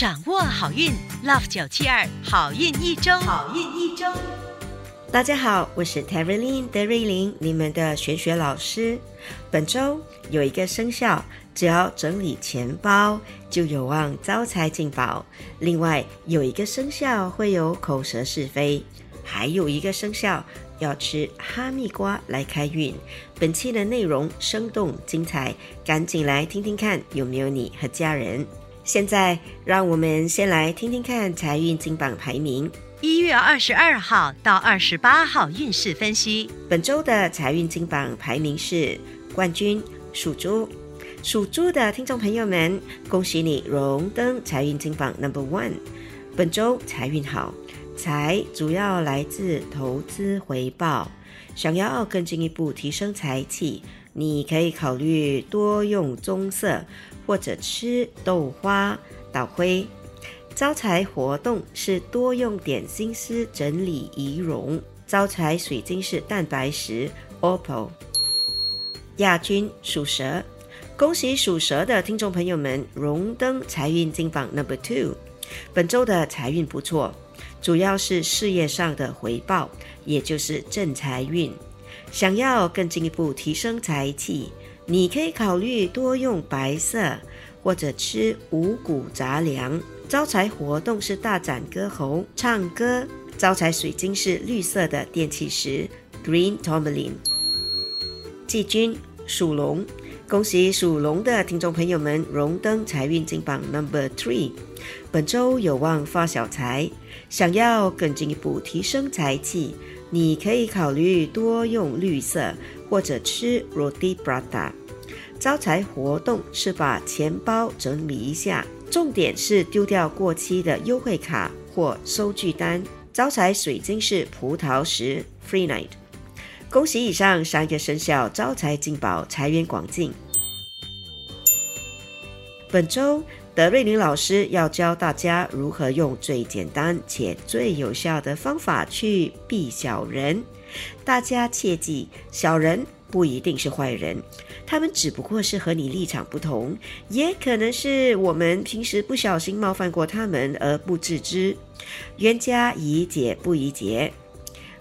掌握好运，Love 九七二好运一周，好运一周。大家好，我是 Terry Lin 德瑞琳，你们的玄学老师。本周有一个生肖，只要整理钱包，就有望招财进宝。另外有一个生肖会有口舌是非，还有一个生肖要吃哈密瓜来开运。本期的内容生动精彩，赶紧来听听看有没有你和家人。现在让我们先来听听看财运金榜排名。一月二十二号到二十八号运势分析。本周的财运金榜排名是冠军属猪，属猪的听众朋友们，恭喜你荣登财运金榜 Number One。本周财运好，财主要来自投资回报。想要更进一步提升财气，你可以考虑多用棕色，或者吃豆花捣灰。招财活动是多用点心思整理仪容。招财水晶是蛋白石 Opal。亚军属蛇，恭喜属蛇的听众朋友们荣登财运金榜 Number Two。本周的财运不错，主要是事业上的回报，也就是正财运。想要更进一步提升财气，你可以考虑多用白色，或者吃五谷杂粮。招财活动是大展歌喉、唱歌。招财水晶是绿色的电气石 （Green Tourmaline）。季军属龙，恭喜属龙的听众朋友们荣登财运金榜 Number Three。本周有望发小财，想要更进一步提升财气，你可以考虑多用绿色或者吃 Roti Prata。招财活动是把钱包整理一下。重点是丢掉过期的优惠卡或收据单。招财水晶是葡萄石 （Free Night）。恭喜以上三个生肖招财进宝，财源广进。本周德瑞林老师要教大家如何用最简单且最有效的方法去避小人。大家切记，小人。不一定是坏人，他们只不过是和你立场不同，也可能是我们平时不小心冒犯过他们而不自知。冤家宜解不宜结，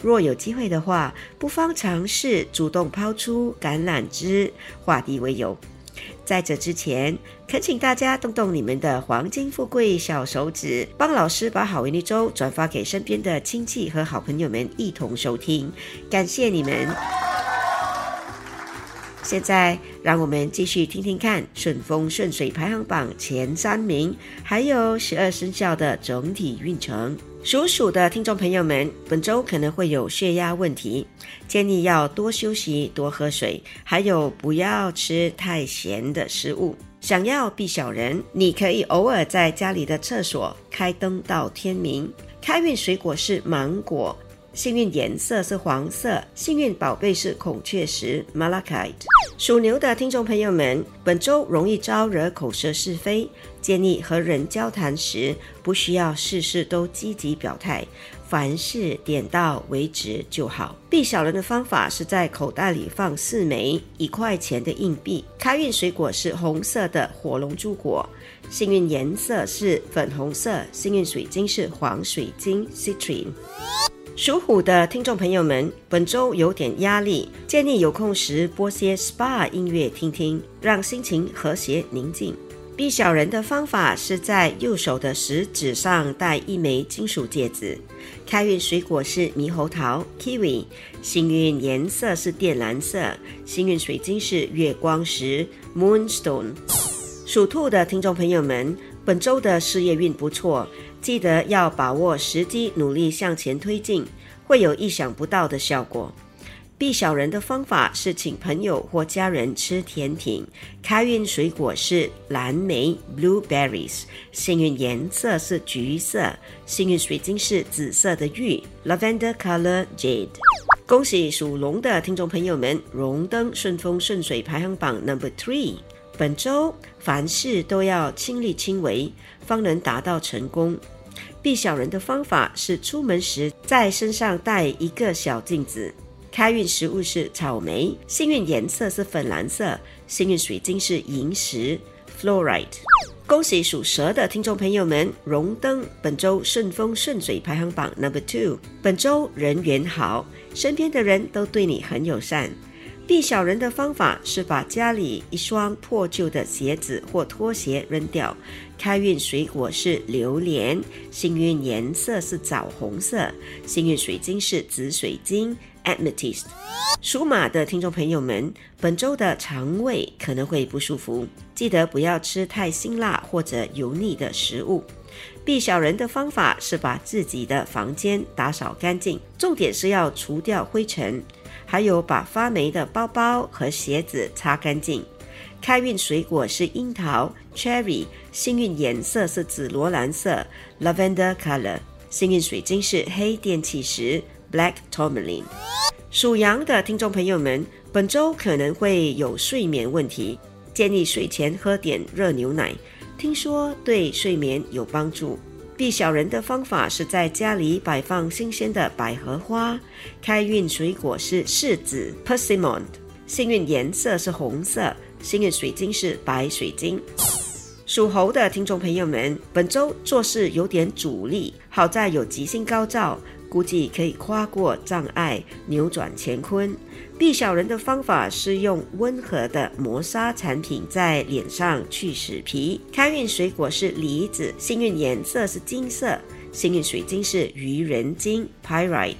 若有机会的话，不妨尝试主动抛出橄榄枝，化敌为友。在这之前，恳请大家动动你们的黄金富贵小手指，帮老师把好运一周转发给身边的亲戚和好朋友们一同收听，感谢你们。现在，让我们继续听听看顺风顺水排行榜前三名，还有十二生肖的整体运程。属鼠的听众朋友们，本周可能会有血压问题，建议要多休息、多喝水，还有不要吃太咸的食物。想要避小人，你可以偶尔在家里的厕所开灯到天明。开运水果是芒果。幸运颜色是黄色，幸运宝贝是孔雀石 （Malachite）。属牛的听众朋友们，本周容易招惹口舌是非，建议和人交谈时不需要事事都积极表态，凡事点到为止就好。避小人的方法是在口袋里放四枚一块钱的硬币。开运水果是红色的火龙珠果，幸运颜色是粉红色，幸运水晶是黄水晶 （Citrine）。属虎的听众朋友们，本周有点压力，建议有空时播些 SPA 音乐听听，让心情和谐宁静。避小人的方法是在右手的食指上戴一枚金属戒指。开运水果是猕猴桃 （Kiwi），幸运颜色是靛蓝色，幸运水晶是月光石 （Moonstone）。属兔的听众朋友们，本周的事业运不错。记得要把握时机，努力向前推进，会有意想不到的效果。避小人的方法是请朋友或家人吃甜品。开运水果是蓝莓 （blueberries），幸运颜色是橘色，幸运水晶是紫色的玉 （lavender color jade）。恭喜属龙的听众朋友们荣登顺风顺水排行榜 Number Three。本周凡事都要亲力亲为，方能达到成功。避小人的方法是出门时在身上带一个小镜子。开运食物是草莓，幸运颜色是粉蓝色，幸运水晶是萤石 fluoride。恭喜属蛇的听众朋友们荣登本周顺风顺水排行榜 number two。本周人缘好，身边的人都对你很友善。避小人的方法是把家里一双破旧的鞋子或拖鞋扔掉。开运水果是榴莲，幸运颜色是枣红色，幸运水晶是紫水晶 （amethyst）。属马的听众朋友们，本周的肠胃可能会不舒服，记得不要吃太辛辣或者油腻的食物。避小人的方法是把自己的房间打扫干净，重点是要除掉灰尘。还有把发霉的包包和鞋子擦干净。开运水果是樱桃 （cherry），幸运颜色是紫罗兰色 （lavender color），幸运水晶是黑电气石 （black tourmaline）。属羊的听众朋友们，本周可能会有睡眠问题，建议睡前喝点热牛奶，听说对睡眠有帮助。避小人的方法是在家里摆放新鲜的百合花。开运水果是柿子 （persimmon），幸运颜色是红色，幸运水晶是白水晶。属猴的听众朋友们，本周做事有点阻力，好在有吉星高照。估计可以跨过障碍，扭转乾坤。避小人的方法是用温和的磨砂产品在脸上去死皮。开运水果是梨子，幸运颜色是金色，幸运水晶是愚人金 （Pyrite）。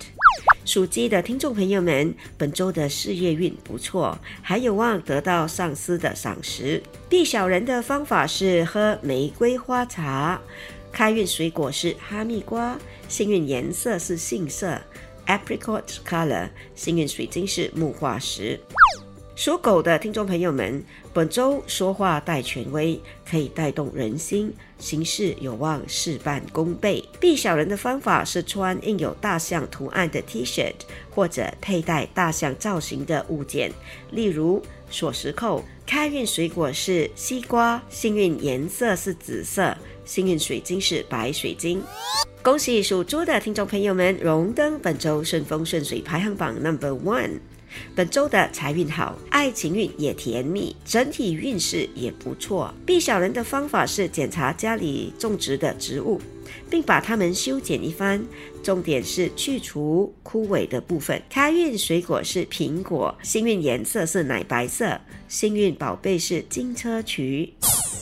属鸡的听众朋友们，本周的事业运不错，还有望得到上司的赏识。避小人的方法是喝玫瑰花茶。开运水果是哈密瓜，幸运颜色是杏色 （apricot color），幸运水晶是木化石。属狗的听众朋友们，本周说话带权威，可以带动人心，行事有望事半功倍。避小人的方法是穿印有大象图案的 T 恤，或者佩戴大象造型的物件，例如锁匙扣。开运水果是西瓜，幸运颜色是紫色。幸运水晶是白水晶，恭喜属猪的听众朋友们荣登本周顺风顺水排行榜 number one。本周的财运好，爱情运也甜蜜，整体运势也不错。避小人的方法是检查家里种植的植物，并把它们修剪一番，重点是去除枯萎的部分。开运水果是苹果，幸运颜色是奶白色，幸运宝贝是金车渠。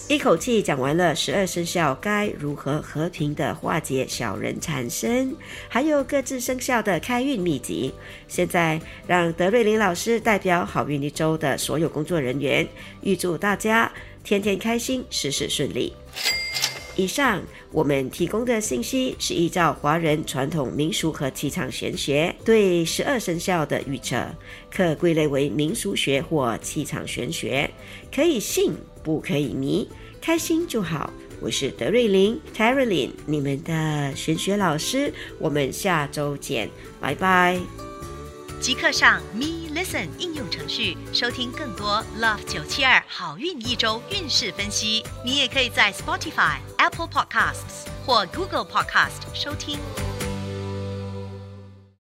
一口气讲完了十二生肖该如何和平的化解小人缠身，还有各自生肖的开运秘籍。现在让德瑞琳老师代表好运一周的所有工作人员，预祝大家天天开心，事事顺利。以上我们提供的信息是依照华人传统民俗和气场玄学对十二生肖的预测，可归类为民俗学或气场玄学，可以信。不可以迷，开心就好。我是德瑞琳 t a r l y n 你们的玄学老师。我们下周见，拜拜。即刻上 Me Listen 应用程序收听更多 Love 九七二好运一周运势分析。你也可以在 Spotify、Apple Podcasts 或 Google Podcast 收听。